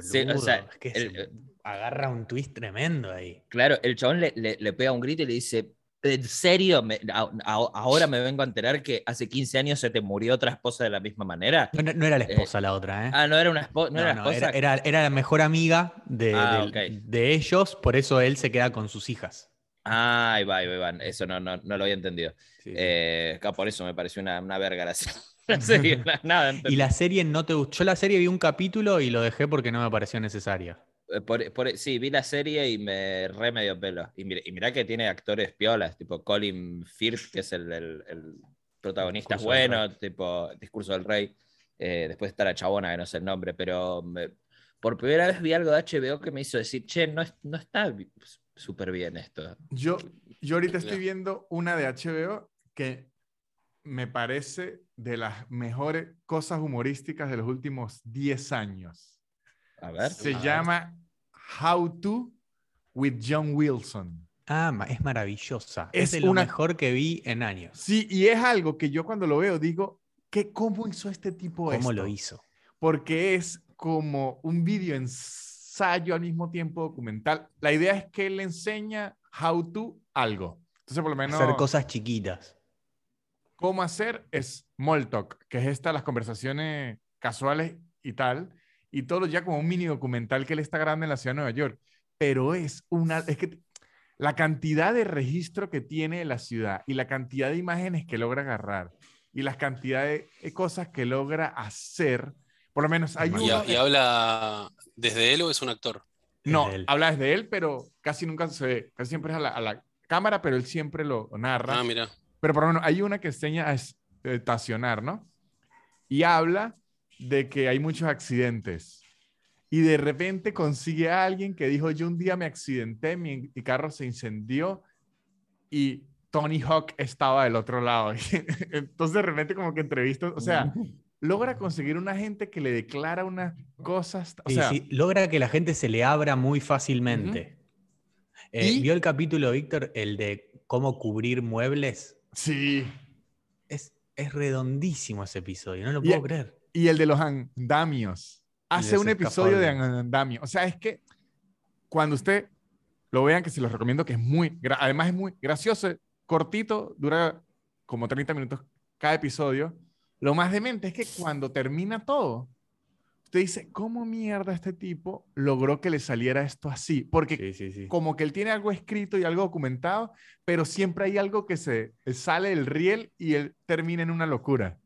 Sí, o sea, Boludo, es que el- se agarra un twist tremendo ahí. Claro, el chabón le, le- le pega un grito y le dice, ¿en serio? Me- a- a- ahora me vengo a enterar que hace 15 años se te murió otra esposa de la misma manera. No, era la esposa la otra, ¿eh? Ah, no era una esposa. No, No, era, esposa. era, era- era la mejor amiga de, Ah, de ellos, por eso él se queda con sus hijas. Ah, ahí va, ahí va. Eso no, lo había entendido. Sí. Eh, por eso me pareció una, una verga la serie. La serie, na- nada. y la serie no te gustó. Yo la serie vi un capítulo y lo dejé porque no me pareció necesaria. Eh, por- por- sí, vi la serie y me re medio pelo. Y mira, y mirá que tiene actores piolas, tipo Colin Firth, que es el, el- el protagonista Discurso bueno, tipo Discurso del Rey. Eh, después está la chabona, que no sé el nombre, pero me- por primera vez vi algo de HBO que me hizo decir, che, no, no está súper bien esto. Yo, yo ahorita estoy viendo una de HBO que me parece de las mejores cosas humorísticas de los últimos 10 años. A ver. Se A llama How to with John Wilson. Ah, es maravillosa. Es, Es de lo una- mejor que vi en años. Sí, y es algo que yo cuando lo veo digo, ¿qué, ¿cómo hizo este tipo ¿Cómo esto? lo hizo? Porque es como un video ensayo al mismo tiempo documental. La idea es que él le enseña how to algo. Entonces, por lo menos, Hacer cosas chiquitas. cómo hacer es small talk, que es esta, las conversaciones casuales y tal, y todo ya como un mini documental que él está grabando en la ciudad de Nueva York. Pero es una, es que la cantidad de registro que tiene la ciudad y la cantidad de imágenes que logra agarrar y las cantidades de cosas que logra hacer, por lo menos hay Y Y, uno... y habla desde él o es un actor. No, Desde habla desde él, pero casi nunca se ve, casi siempre es a la, a la cámara, pero él siempre lo narra. Ah, mira. Pero por lo menos hay una que enseña a es- estacionar, ¿no? Y habla de que hay muchos accidentes. Y de repente consigue a alguien que dijo, yo un día me accidenté, mi, mi carro se incendió y Tony Hawk estaba del otro lado. *laughs* Entonces de repente como que entrevista, o sea, logra conseguir una gente que le declara unas cosas, o Sí, sea, sí, logra que la gente se le abra muy fácilmente. Eh, Y- ¿Vio el capítulo, Víctor, el de cómo cubrir muebles? sí. Es, es redondísimo ese episodio, no lo Y- puedo creer. Y el de los andamios. Hace un episodio de andamios. O sea, es que cuando usted lo vean, que se los recomiendo, que es muy, además es muy gracioso, cortito, dura como 30 minutos cada episodio. Lo más demente es que cuando termina todo, usted dice, ¿cómo mierda este tipo logró que le saliera esto así? Porque Sí, sí, sí. como que él tiene algo escrito y algo documentado, pero siempre hay algo que se sale del riel y él termina en una locura.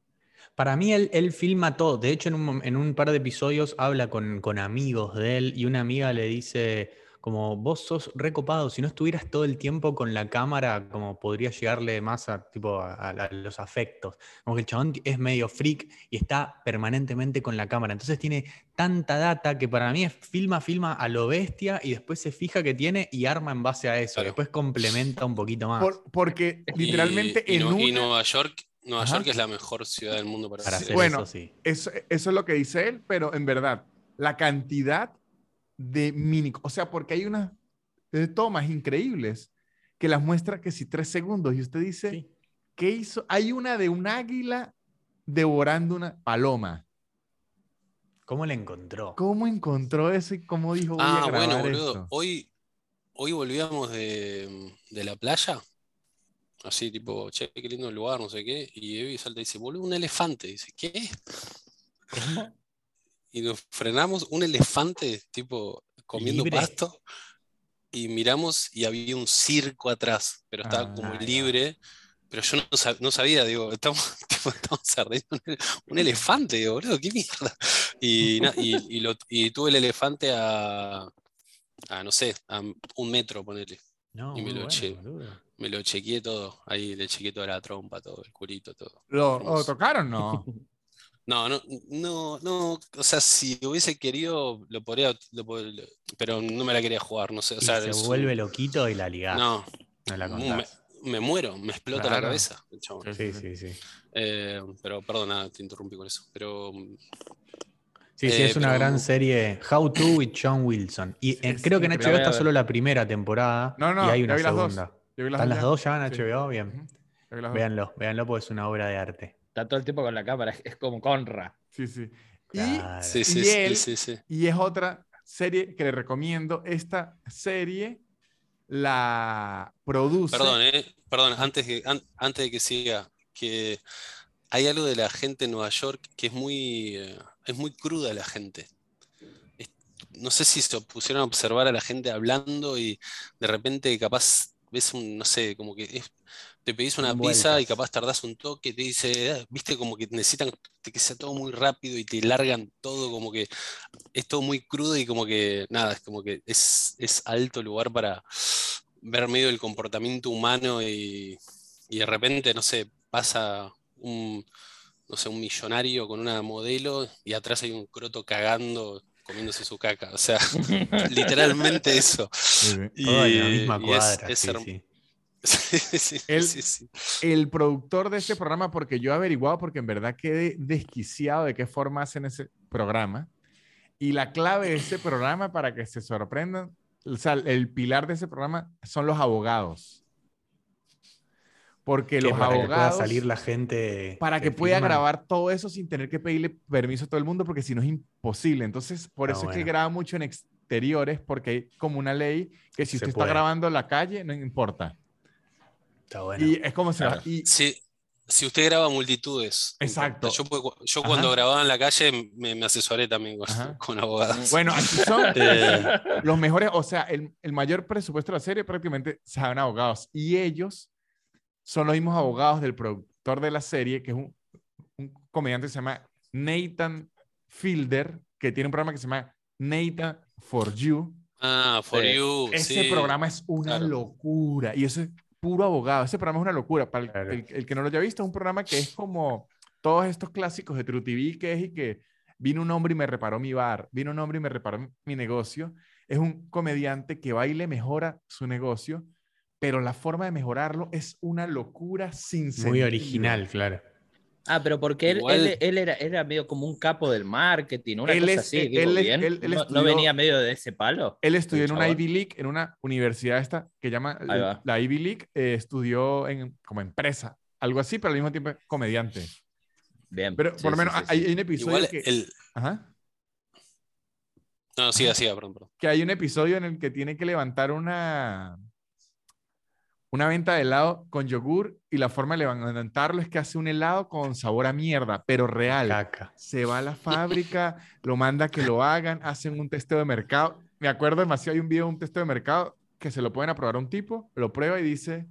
Para mí él, él filma todo. De hecho, en un, en un par de episodios habla con, con amigos de él y una amiga le dice como, vos sos recopado, si no estuvieras todo el tiempo con la cámara, como podría llegarle más a, tipo, a, a- a los afectos. Como que el chabón es medio freak y está permanentemente con la cámara. Entonces tiene tanta data que para mí es filma, filma a lo bestia y después se fija que tiene y arma en base a eso. Claro. Después complementa un poquito más. Por- porque literalmente y, en no- y una- Nueva York, Nueva Ajá. York es la mejor ciudad del mundo para, para hacer Bueno, eso, sí. Eso, eso es lo que dice él, pero en verdad, la cantidad de mini, o sea, porque hay unas tomas increíbles que las muestra que si tres segundos y usted dice, Sí. ¿qué hizo? Hay una de un águila devorando una paloma. ¿Cómo le encontró? ¿Cómo encontró eso y cómo dijo, voy a Ah, grabar bueno, boludo. esto? Hoy, hoy volvíamos de, de la playa así tipo, che, qué lindo el lugar, no sé qué, y Evi salta y dice, boludo, un elefante. Dice, ¿qué? Y nos frenamos, un elefante, tipo, comiendo Libre. pasto, y miramos y había un circo atrás, pero estaba como Ah, ya. libre. Pero yo no, sab- no sabía, digo, *laughs* estamos, tipo, estamos un, ele- un elefante, digo, boludo, qué mierda. Y, na- y, y lo- y tuve el elefante a, a, no sé, a un metro, ponele. No, Y me lo bueno, eché. boludo. Me lo chequeé todo, ahí le chequeé toda la trompa, todo, el culito, todo. ¿Lo, ¿Lo tocaron? No. *laughs* No, no, no, no, o sea, si hubiese querido, lo podría, lo pod- lo- pero no me la quería jugar, no sé, o Y sea, se es vuelve loquito y la ligás. no, No la me, contás. me muero, me explota la cabeza chabón. Sí, sí, sí. Eh, pero perdona, te interrumpí con eso, pero Sí, sí, Eh, es una pero- gran serie. How to with John Wilson. Y Sí, eh, creo que en. HBO está solo la primera temporada. No, no, y hay una vi las dos. segunda. Las ¿Están dos las ya. dos ya en Sí. HBO? Bien. Véanlo, véanlo porque es una obra de arte. Está todo el tiempo con la cámara, es, como Conra. Sí, sí. Y, sí, sí, Y sí, él- sí, sí. y es otra serie que le recomiendo. Esta serie la produce. Perdón, eh, perdón, antes, que- an- antes de que siga, que hay algo de la gente en Nueva York que es muy, eh, es muy cruda la gente. Es- no sé si se pusieron a observar a la gente hablando y de repente capaz ves un, no sé, como que es- te pedís una pizza y Vueltas. capaz tardás un toque, te dice, "Ah", viste, como que necesitan que sea todo muy rápido y te largan todo, como que es todo muy crudo y como que, nada, es como que es, es alto lugar para ver medio el comportamiento humano y, y de repente, no sé, pasa un, no sé, un millonario con una modelo y atrás hay un croto cagando, comiéndose su caca. O sea, *laughs* literalmente eso. Sí. Todo en la Y- misma y es- cuadra. es sí, *laughs* sí. Sí, sí, Él- sí, sí. El productor de este programa, porque yo he averiguado, porque en verdad quedé desquiciado de qué forma hacen ese programa. Y la clave de ese programa, para que se sorprendan, o sea, el pilar de ese programa son los abogados. Porque Que los para que pueda abogados. salir la gente. para que que pueda grabar todo eso sin tener que pedirle permiso a todo el mundo, porque si no es imposible. Entonces, por Ah, eso es que bueno. graba mucho en exteriores, porque hay como una ley que si Se usted está puede. grabando en la calle, no importa. Está bueno. Y es como se va. Claro. Y, Sí, si usted graba multitudes. no Exacto. Yo, yo Ajá. cuando grababa en la calle me, me asesoré también con, Ajá. con abogados. bueno, aquí son *laughs* Eh, los mejores, o sea, el, el mayor presupuesto de la serie prácticamente saben abogados. Y ellos son los mismos abogados del productor de la serie, que es un, un comediante que se llama Nathan Fielder, que tiene un programa que se llama Nathan for You. ah, For Sí. You. Ese sí. programa es una claro. locura y eso es puro abogado. Ese programa es una locura. Para el, Claro. el- el que no lo haya visto, es un programa que es como todos estos clásicos de True TV, que es y que vino un hombre y me reparó mi bar, vino un hombre y me reparó mi, mi negocio. Es un comediante que va y le mejora su negocio, pero la forma de mejorarlo es una locura sin Muy sentido. original, claro. Ah, pero porque él, él, él era, era medio como un capo del marketing, una Él cosa es- así. él- digo él es- bien. él- él ¿No, venía medio de ese palo? Él estudió en una. Ivy League, en una universidad esta que llama va. la Ivy League, eh, estudió en, como empresa, algo así, pero al mismo tiempo comediante. Bien. Pero sí, por lo sí, menos sí, hay, sí. hay un episodio Igual que, el. ajá, No, siga, siga, perdón, perdón. que hay un episodio en el que tiene que levantar una una venta de helado con yogur y la forma de levantarlo es que hace un helado con sabor a mierda, pero real. Caca. Se va a la *laughs* fábrica, lo manda a que lo hagan, hacen un testeo de mercado. Me acuerdo demasiado, hay un video de un testeo de mercado que se lo pueden aprobar a un tipo, lo prueba y dice,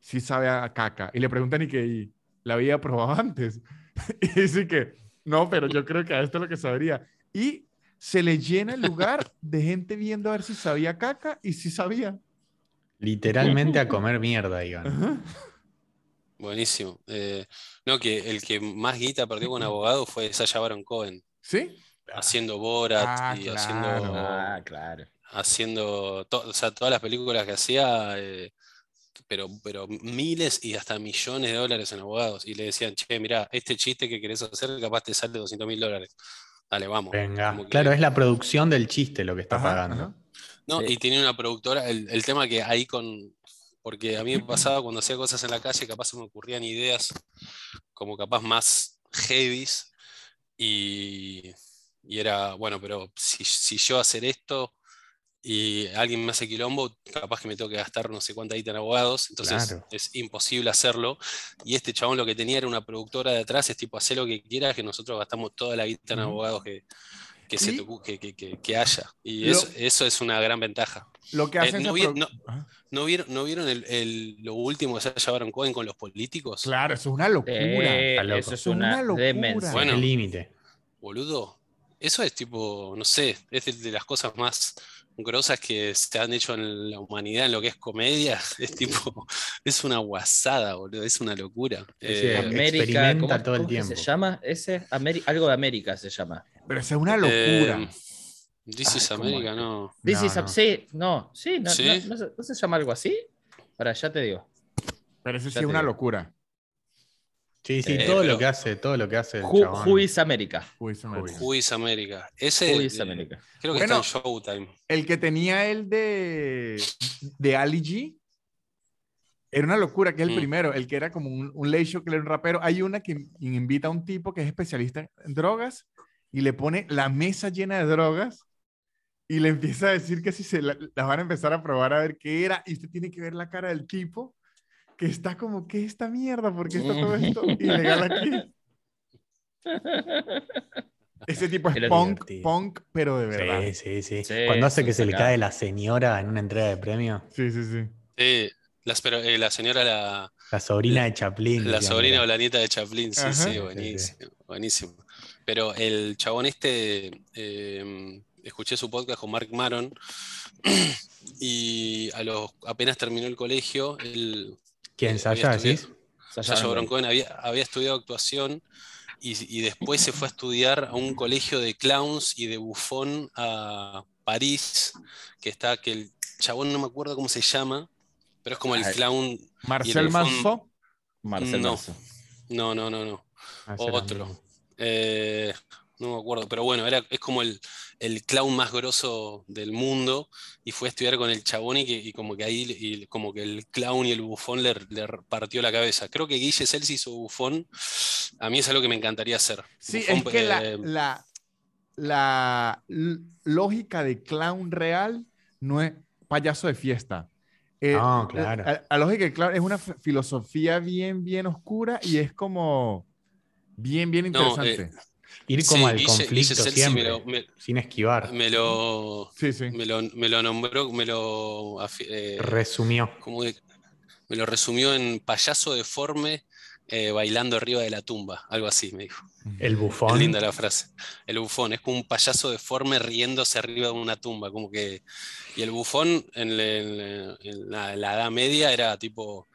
sí sabe a caca. Y le preguntan y que "¿Y la había probado *laughs* antes. y dice que, no, pero yo creo que a esto es lo que sabría. Y se le llena el lugar de gente viendo a ver si sabía caca y si sabía. Literalmente a comer mierda, iban. Ajá. Buenísimo. Eh, no, que el que más guita perdió con abogado fue Sasha Baron Cohen, ¿Sí? haciendo Borat Ah, y claro. haciendo, Ah, claro. haciendo to- o sea, todas las películas que hacía, eh, pero, pero miles y hasta millones de dólares en abogados. Y le decían, che, mira, este chiste que querés hacer capaz te sale 200 mil dólares. Dale, vamos. Venga. Como que- Claro, es la producción del chiste lo que está Ajá, pagando. ajá. No, Sí. y tenía una productora, el, el tema que ahí con, porque a mí me pasaba cuando hacía cosas en la calle, capaz se me ocurrían ideas como capaz más heavies y, y era, bueno, pero si, si yo hacer esto y alguien me hace quilombo, capaz que me tengo que gastar no sé cuánta guita en abogados, entonces Claro. es imposible hacerlo. Y este chabón lo que tenía era una productora de atrás, es tipo, hacer lo que quieras, que nosotros gastamos toda la guita en abogados que, que, se te que, que- que- que haya. Y Lo- eso, eso es una gran ventaja. Lo que Eh, hacen no vi- produ- no- Ajá. ¿No vieron, no vieron el, el- lo último que se llevaron Cohen con los políticos? Claro, eso es una locura. Eh, eso es Es una una, locura. Bueno. El límite. Boludo. Eso es tipo, no sé, es de, de las cosas más grosas que se han hecho en la humanidad en lo que es comedia. *laughs* Es tipo, es una guasada, boludo, es una locura. Sí, Eh, Am- América, experimenta ¿cómo, todo el cómo tiempo. se llama? Ese Ameri- algo de América se llama. Pero eso es una locura. Eh, This is Ay, ¿cómo America, no. This No, is a- no. sí, no, sí, no, ¿Sí? no- no se, ¿no se llama algo así? Para ya te digo. Pero eso sí es una digo. locura. Sí, sí, Eh, todo pero- lo que hace, todo lo que hace el Who, chabón. who is America? Uy, eso me- Uy. Who is America. Ese Who is eh, America? creo que Bueno. está en Showtime. El que tenía el de, de Ali G era una locura, que es el Mm. primero, el que era como un, un late show que era un rapero. Hay una que invita a un tipo que es especialista en drogas y le pone la mesa llena de drogas y le empieza a decir que si se la- las van a empezar a probar a ver qué era y usted tiene que ver la cara del tipo que está como, ¿qué es esta mierda? ¿Por qué está todo *laughs* esto ilegal aquí? Ese tipo es punk, divertido. punk, pero de verdad. Sí, sí, sí, Sí, Cuando hace que se le cae la señora en una entrega de premio, Sí, sí, sí. Eh, las- pero, eh, la señora, la, la sobrina de Chaplin. la sobrina o la nieta de Chaplin, sí, Ajá. sí, Sí, sí, buenísimo, buenísimo. Pero el chabón este, eh, escuché su podcast con Mark Maron *clears throat* y a los, apenas terminó el colegio, él ¿Quién Sasha, Baron Baron Cohen había, había estudiado actuación y, y después se fue a estudiar a un colegio de clowns y de bufón a París, que está, que el chabón no me acuerdo cómo se llama, pero es como el clown. Marcel Manso. Marcel No. No, no, no, no. Ah, Otro. Eh, no me acuerdo, pero bueno, era, es como el, el clown más grosso del mundo y fue a estudiar con el chabón y, que, y como que ahí y como que el clown y el bufón le, le partió la cabeza. Creo que Guille Celsi hizo bufón. A mí es algo que me encantaría hacer. Sí, Bufón, es que la, eh, la, la lógica de clown real no es payaso de fiesta. Eh, Ah, claro. La, la lógica del clown es una filosofía bien, bien oscura y es como bien, bien No, interesante. Ir sí, como al Guille- conflicto Guille siempre, me lo, me- sin esquivar. me lo, sí, sí. me lo, me lo nombró, me lo, eh, Resumió. como de- me lo resumió en payaso deforme eh, bailando arriba de la tumba, algo así me dijo. El Es bufón. linda la frase. El bufón es como un payaso deforme riéndose arriba de una tumba, como que y el bufón en, la- en la- en la Edad Media era tipo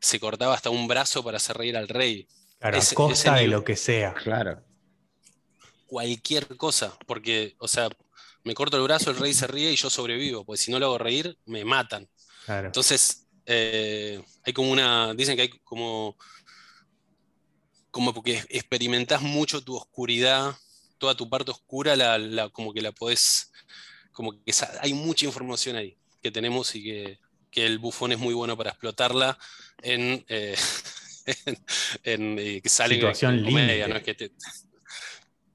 se cortaba hasta un brazo para hacer reír al rey, Claro, ese- a costa ese de lo que sea. Claro. cualquier cosa, porque o sea, me corto el brazo, el rey se ríe y yo sobrevivo, porque si no lo hago reír me matan. Claro. Entonces, eh, hay como una, dicen que hay como, como porque experimentás mucho tu oscuridad, toda tu parte oscura, la, la- como que la podés, como que hay mucha información ahí que tenemos y que, que el bufón es muy bueno para explotarla en, eh, *laughs* *laughs* en, en, eh, que sale Situación en comedia, límite. no es que te,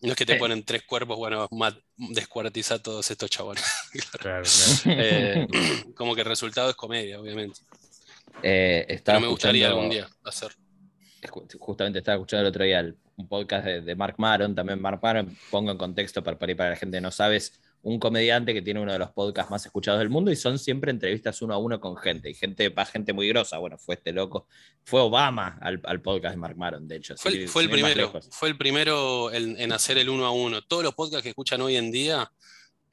no es que te ponen tres cuerpos, bueno, mat- descuartiza a todos estos chabones. *laughs* Claro, claro. Eh, *clears throat* como que el resultado es comedia, obviamente. Eh, Pero me gustaría algún día hacer. Ju- Justamente estaba escuchando el otro día el- un podcast de, de Mark Maron, también Mark Maron, pongo en contexto para, para, para la gente que no sabe, es un comediante que tiene uno de los podcasts más escuchados del mundo y son siempre entrevistas uno a uno con gente, y gente, va gente muy grosa, bueno, fue este loco, fue Obama al, al podcast de Mark Maron, de hecho. Fue, el- fue primero, fue el primero en, en hacer el uno a uno. Todos los podcasts que escuchan hoy en día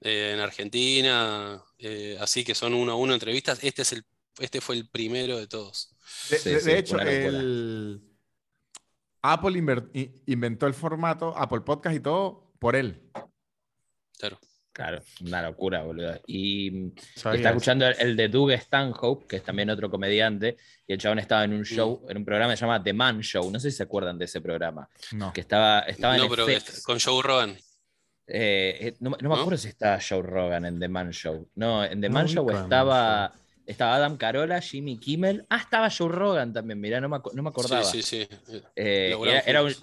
eh, en Argentina, eh, así que son uno a uno entrevistas, este es el, este fue el primero de todos. De, Sí, de- sí, de hecho, el Apple inventó el formato, Apple Podcast y todo por él. Claro. Claro, una locura, boludo. Y Sabía está escuchando el, el de Doug Stanhope, que es también otro comediante, y el chabón estaba en un show, en un programa que se llama The Man Show, no sé si se acuerdan de ese programa, No. que estaba, estaba no, en pero FX. con Joe Rogan. Eh, eh, no, no me ¿No? acuerdo si estaba Joe Rogan en The Man Show. No, en The No Man Show estaba, estaba Adam Carolla, Jimmy Kimmel. Ah, estaba Joe Rogan también, mirá, no me, no me acordaba. Sí, sí, sí. Eh, era, era un.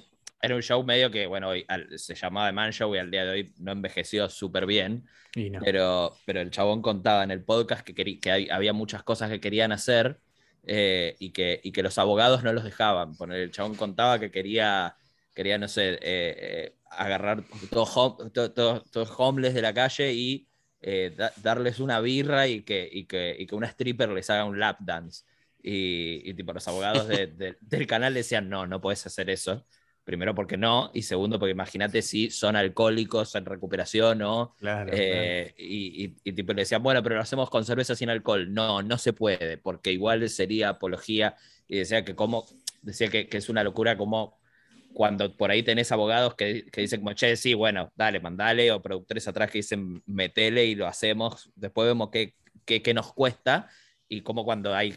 Era un show medio que, bueno, se llamaba The Man Show y al día de hoy no envejeció súper bien. Y no. Pero, pero el chabón contaba en el podcast que, querí- que hay- había muchas cosas que querían hacer eh, y, que, y que los abogados no los dejaban. Poner, el chabón contaba que quería, quería no sé, eh, eh, agarrar todos hom- to- to- todos homeless de la calle y eh, da- darles una birra y que, y, que, y que una stripper les haga un lap dance. Y, y tipo, los abogados de- de- del canal decían, no, no puedes hacer eso. Primero porque no, y segundo porque imagínate si son alcohólicos en recuperación o Claro, eh, y, y- y tipo le decían, bueno, pero lo hacemos con cerveza sin alcohol. No, no se puede, porque igual sería apología. Y decía que como, decía que, que es una locura como cuando por ahí tenés abogados que, que dicen como, che, sí, bueno, dale, mandale, o productores atrás que dicen, metele y lo hacemos, después vemos qué, qué, qué nos cuesta, y como cuando hay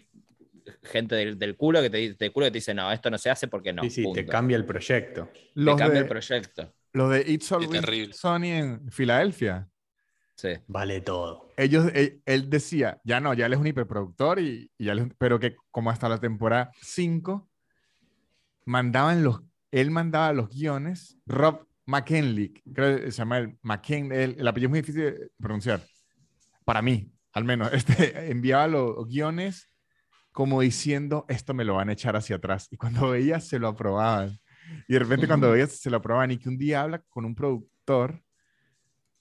gente del, del culo que te, del culo que te dice, no, esto no se hace porque no. sí, sí, te punto". cambia el proyecto. Te Los cambia de, el proyecto. los de It's Always terrible. Sunny en Filadelfia. Sí. Vale todo. ellos, él, él decía, ya no, ya él es un hiperproductor, y, y ya él es un- pero que como hasta la temporada 5, mandaban los, él mandaba los guiones, Rob McKinley, creo que se llama el McKinley, el, el apellido es muy difícil de pronunciar, para mí, al menos, *laughs* este, enviaba los guiones como diciendo, esto me lo van a echar hacia atrás, y cuando *laughs* veía, se lo aprobaban. Y de repente cuando veía, se lo aprobaban, y que un día habla con un productor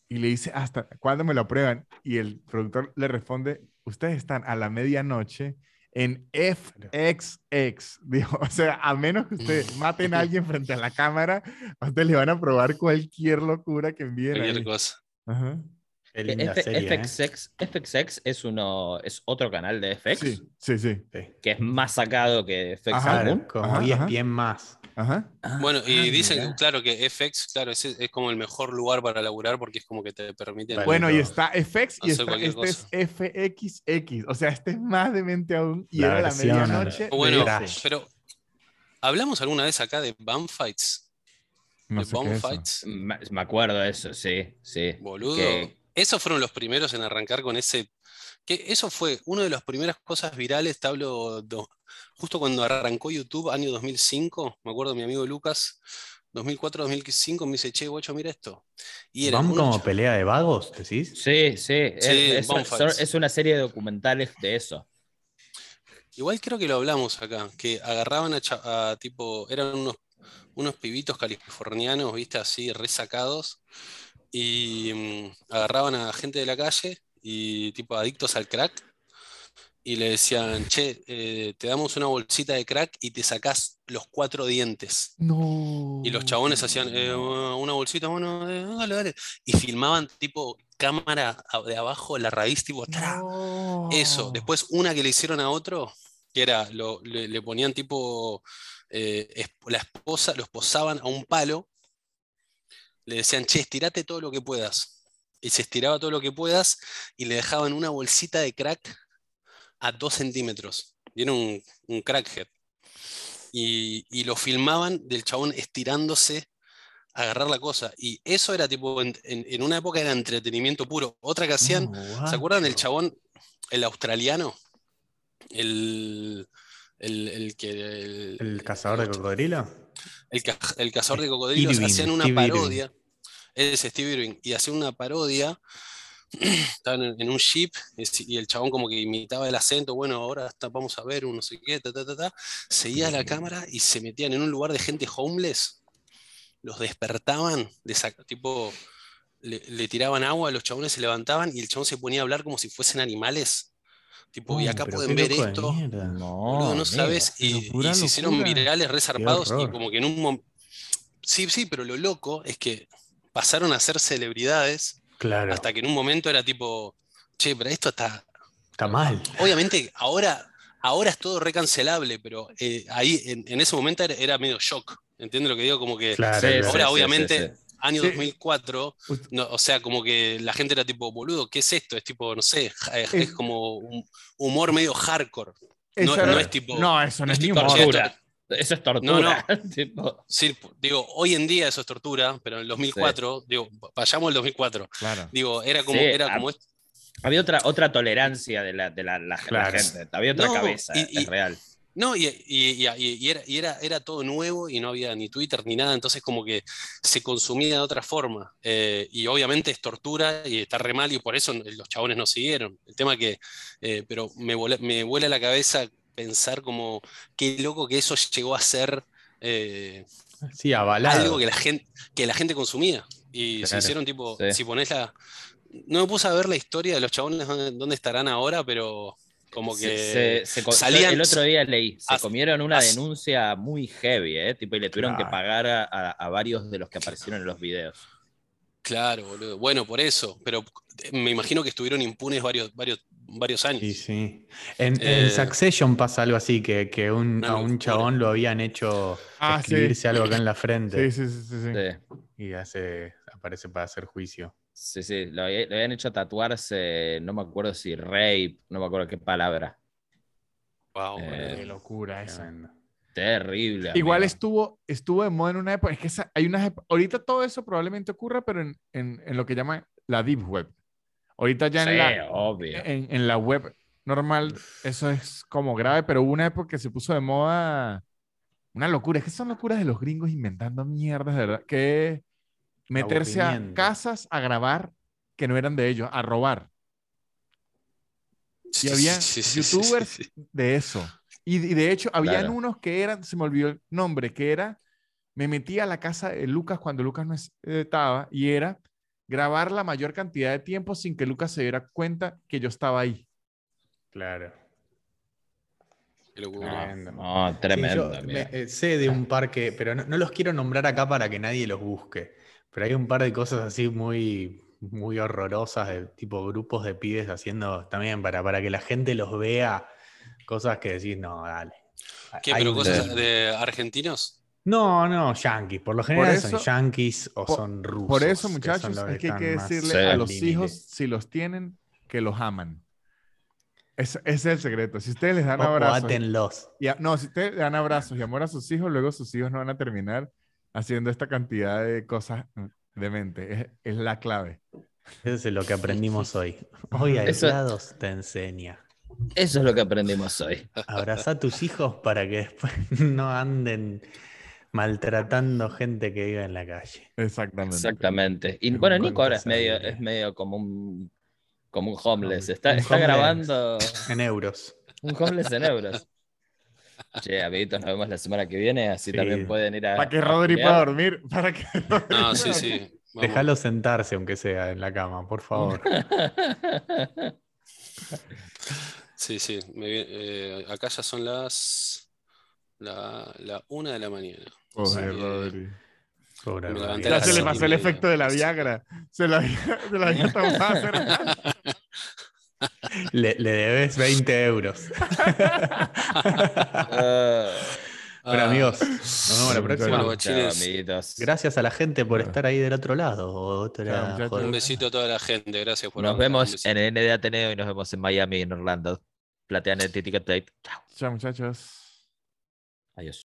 y le dice, ¿hasta cuándo me lo aprueban? Y el productor le responde, ustedes están a la medianoche en FXX. *laughs* Dijo, o sea, a menos que ustedes *laughs* maten a alguien frente a la cámara, a ustedes le van a aprobar cualquier locura que envíen Cualquier cosa. Ajá. F- serie, ¿eh? FXX, FXX es, uno, es otro canal de FX Sí, sí, sí. Sí. que es más sacado que FX Ajá. Claro, como Ajá, ajá. ESPN más. Ajá. Bueno, y Ah, dicen, claro, que FX, claro, es, es como el mejor lugar para laburar porque es como que te permite. Bueno, y está FX y Hacer está, cualquier este es FXX. O sea, este es más demente aún. Y La era la medianoche. Bueno, pero ¿hablamos alguna vez acá de Bum Fights? No de sé qué Bomb es eso. Fights. Me, me acuerdo de eso, sí, sí. Boludo. Que- Esos fueron los primeros en arrancar con ese. Que eso fue una de las primeras cosas virales, te hablo do- justo cuando arrancó YouTube, año 2005, me acuerdo mi amigo Lucas, 2004-2005, me dice, che, guacho, mira esto. Y era ¿Van unos como pelea de vagos, decís? Sí, sí. es- Sí, es, una serie de documentales de eso. Igual creo que lo hablamos acá, que agarraban a tipo, eran unos, unos pibitos californianos, viste, así, resacados, y mm, agarraban a gente de la calle y tipo adictos al crack, y le decían, che, eh, te damos una bolsita de crack y te sacás los cuatro dientes. No. Y los chabones hacían eh, una bolsita, bueno, eh, dale, dale. Y filmaban tipo cámara de abajo, la raíz, tipo, ¡tra! Eso, después una que le hicieron a otro, que era, lo- le, le ponían tipo, eh, la esposa, los posaban a un palo, le decían, che, estirate todo lo que puedas. Y se estiraba todo lo que puedas y le dejaban una bolsita de crack a dos centímetros. Y era un, un crackhead. Y, y lo filmaban del chabón estirándose a agarrar la cosa. Y eso era tipo, en, en- en una época era entretenimiento puro. Otra que hacían, ¿Se acuerdan del chabón, el australiano? El, el, el que. El, ¿El cazador de cocodrilo? El ca- el cazador de cocodrilos. Irving, hacían una Steve Irving. parodia. Es Steve Irving. Y hacían una parodia. *clears throat* Estaban en, en un jeep y el chabón como que imitaba el acento. Bueno, ahora está- vamos a ver un no sé qué. Ta, ta, ta, ta. Seguía la cámara y se metían en un lugar de gente homeless. Los despertaban, de tipo. Le, le tiraban agua, los chabones se levantaban y el chabón se ponía a hablar como si fuesen animales. Tipo, y acá pueden ver esto. No, no amigo. sabes. Y, locura, y se hicieron locura. virales, resarpados. Y como que en un momento. Sí, sí, pero lo loco es que pasaron a ser celebridades Claro, hasta que en un momento era tipo, che, pero esto está. está mal. Obviamente, ahora, ahora es todo recancelable, pero eh, ahí en, en ese momento era, era medio shock. ¿Entiendes lo que digo? Como que Claro, Sí, ahora, sí, sí, obviamente, sí, sí. Año Sí. 2004, Ust- no, o sea, como que la gente era tipo, boludo, ¿qué es esto? Es tipo, no sé, ja- es, Es- como un humor medio hardcore. No era- es tipo- No, eso no es es ni tipo, humor. che, Tortura. Eso es tortura. *laughs* tipo, Sí, digo, hoy en día eso es tortura, pero en el 2004, digo, vayamos al 2004. Claro. Digo, era como, Sí, era a- como había otra, otra tolerancia de la, de la, la- la Claro. gente. Había otra No, cabeza, y- y- es real. No, y, era, y era, era todo nuevo y no había ni Twitter ni nada, entonces como que se consumía de otra forma. Eh, y obviamente es tortura y está re mal y por eso los chabones no siguieron. El tema que, eh, pero me vuela, me vuela la cabeza pensar como qué loco que eso llegó a ser eh, Sí, avalado. algo que la gente, que la gente consumía. Y se hicieron tipo, sí. si pones la... No me puse a ver la historia de los chabones dónde estarán ahora, pero como que... se- se co- salían- el otro día leí, se As- comieron una as- denuncia muy heavy, ¿eh? Tipo, y le tuvieron que Claro. pagar a, varios de los que aparecieron en los videos. Claro, boludo. Bueno, por eso, pero me imagino que estuvieron impunes varios, varios, varios años. Sí, sí. En, en Eh, Succession pasa algo así, que, que un- a un chabón lo habían hecho Ah, sí. escribirse algo acá en la frente Sí, sí, sí, sí. sí. Sí, y hace, aparece para hacer juicio. Sí, sí, lo, le habían hecho tatuarse, no me acuerdo si rape, no me acuerdo qué palabra. Wow, Eh. Qué locura. Tremendo. Terrible. Igual amigo. estuvo, estuvo de moda en una época. Es que esa- hay unas ahorita todo eso probablemente ocurra, pero en, en, en lo que llaman la deep web. Ahorita ya en, Sí, la, obvio. en, en la web normal eso es como grave, pero hubo una época que se puso de moda una locura. Es que son locuras de los gringos inventando mierdas, de verdad. Que meterse a casas a grabar que no eran de ellos, a robar. Y había Sí, sí, sí, sí, youtubers sí. de eso. Y, y de hecho, habían Claro. unos que eran, se me olvidó el nombre, que era, me metí a la casa de Lucas cuando Lucas no es- estaba y era grabar la mayor cantidad de tiempo sin que Lucas se diera cuenta que yo estaba ahí. Claro. Qué locura. Tremendo. No, Sí, tremendo. yo amigo. me- eh, sé de un par que, pero no, no los quiero nombrar acá para que nadie los busque. Pero hay un par de cosas así muy, muy horrorosas, de tipo grupos de pibes haciendo también para, para que la gente los vea, cosas que decís, no, dale. ¿Qué, Hay pero cosas de argentinos? No, no, yankees. Por lo general son eso- yankees o por- son rusos. Por eso, muchachos, los es que hay que decirle Sí. a los límite. hijos, si los tienen, que los aman. Ese, ese es el secreto. Si ustedes les dan O- abrazos, y a- no, si ustedes le dan abrazos y amor a sus hijos, luego sus hijos no van a terminar haciendo esta cantidad de cosas de mente. Es, es la clave. Eso es lo que aprendimos hoy. Hoy Eso- aislados te enseña. Eso es lo que aprendimos hoy. Abraza a tus hijos para que después *laughs* no anden maltratando gente que vive en la calle. Exactamente. Exactamente. Y bueno, Nico ahora es medio, es medio como un, como un homeless. Está, Un está homeless. grabando En euros. un homeless en euros. Che, amiguitos, nos vemos la semana que viene, así Sí. también pueden ir a. Para que Rodri pueda dormir. Para que *laughs* Rodri No, pueda sí, sí. Déjalo sentarse, aunque sea en la cama, por favor. *laughs* Sí, sí. me eh, acá ya son las la, la una de la mañana. Pobre que- Rodri. Pobre Rodri. Ya se le pasó el efecto de la Viagra. Se la se la había tomado hace *laughs* rato. Le, le debes 20 euros. *laughs* Bueno, Ah, amigos, nos vemos la próxima. Bueno, chao. Gracias a la gente por estar ahí del otro lado. Otra Chao. Un besito a toda la gente. Gracias por Nos hablar, vemos en el N de Ateneo y nos vemos en Miami y en Orlando. Platean el Ticket Tape. Chao. Chao, muchachos. Adiós.